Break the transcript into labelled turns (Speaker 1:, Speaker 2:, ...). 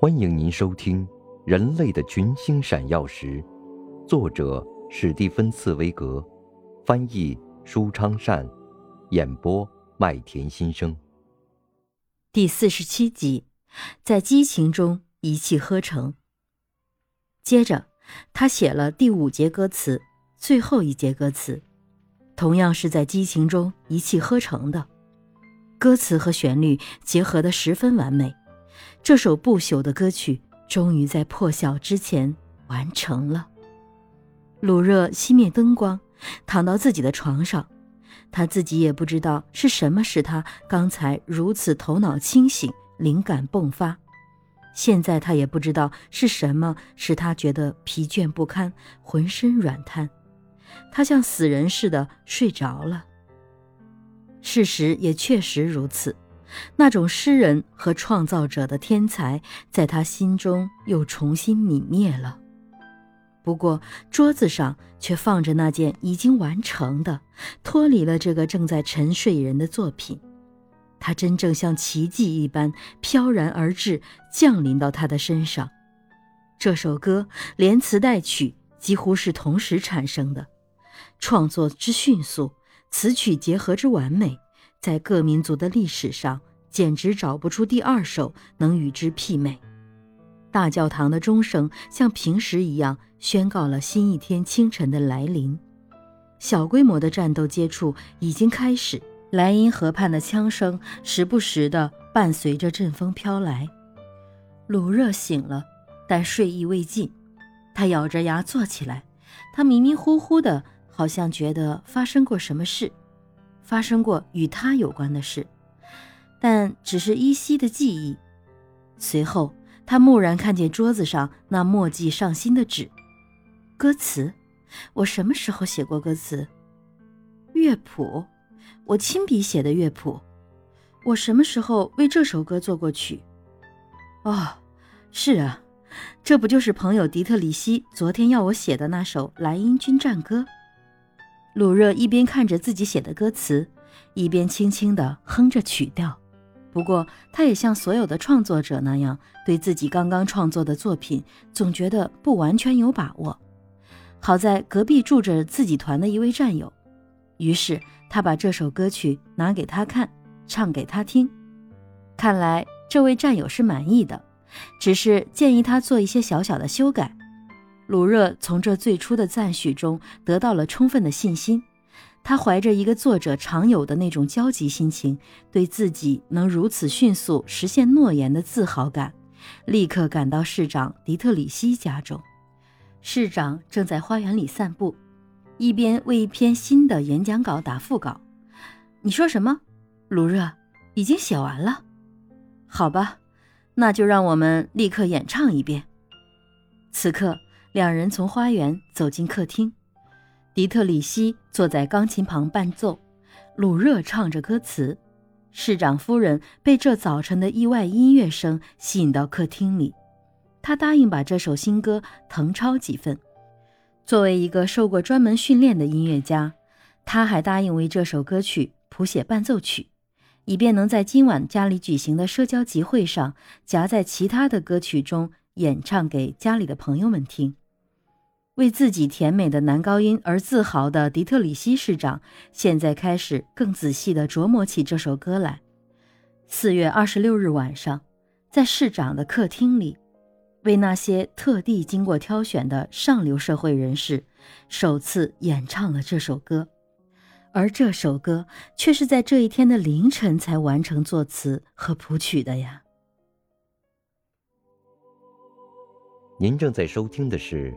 Speaker 1: 欢迎您收听《人类的群星闪耀时》，作者史蒂芬·茨威格，翻译舒昌善，演播麦田心声。
Speaker 2: 第四十七集，在激情中一气呵成。接着，他写了第五节歌词，最后一节歌词，同样是在激情中一气呵成的。歌词和旋律结合得十分完美，这首不朽的歌曲终于在破晓之前完成了。鲁热熄灭灯光，躺到自己的床上，他自己也不知道是什么使他刚才如此头脑清醒、灵感迸发，现在他也不知道是什么使他觉得疲倦不堪、浑身软瘫，他像死人似的睡着了。事实也确实如此，那种诗人和创造者的天才在他心中又重新泯灭了。不过桌子上却放着那件已经完成的、脱离了这个正在沉睡人的作品，它真正像奇迹一般飘然而至，降临到他的身上。这首歌连词带曲几乎是同时产生的，创作之迅速。词曲结合之完美，在各民族的历史上简直找不出第二首能与之媲美。大教堂的钟声像平时一样宣告了新一天清晨的来临。小规模的战斗接触已经开始，莱茵河畔的枪声时不时地伴随着阵风飘来。鲁热醒了，但睡意未尽，他咬着牙坐起来，他迷迷糊糊的。好像觉得发生过什么事，发生过与他有关的事，但只是依稀的记忆。随后，他蓦然看见桌子上那墨迹上新的纸，歌词。我什么时候写过歌词？乐谱，我亲笔写的乐谱。我什么时候为这首歌作过曲？哦，是啊，这不就是朋友迪特里希昨天要我写的那首《莱茵军战歌》？鲁热一边看着自己写的歌词，一边轻轻地哼着曲调。不过，他也像所有的创作者那样，对自己刚刚创作的作品总觉得不完全有把握。好在隔壁住着自己团的一位战友，于是他把这首歌曲拿给他看，唱给他听。看来这位战友是满意的，只是建议他做一些小小的修改。鲁热从这最初的赞许中得到了充分的信心，他怀着一个作者常有的那种焦急心情，对自己能如此迅速实现诺言的自豪感，立刻赶到市长迪特里希家中。市长正在花园里散步，一边为一篇新的演讲稿打副稿。你说什么？鲁热已经写完了？好吧，那就让我们立刻演唱一遍。此刻。两人从花园走进客厅，迪特里希坐在钢琴旁伴奏，鲁热唱着歌词。市长夫人被这早晨的意外音乐声吸引到客厅里，她答应把这首新歌誊抄几份。作为一个受过专门训练的音乐家，他还答应为这首歌曲谱写伴奏曲，以便能在今晚家里举行的社交集会上夹在其他的歌曲中演唱给家里的朋友们听。为自己甜美的男高音而自豪的迪特里希市长，现在开始更仔细地琢磨起这首歌来。四月二十六日晚上，在市长的客厅里，为那些特地经过挑选的上流社会人士，首次演唱了这首歌。而这首歌却是在这一天的凌晨才完成作词和谱曲的呀。
Speaker 1: 您正在收听的是。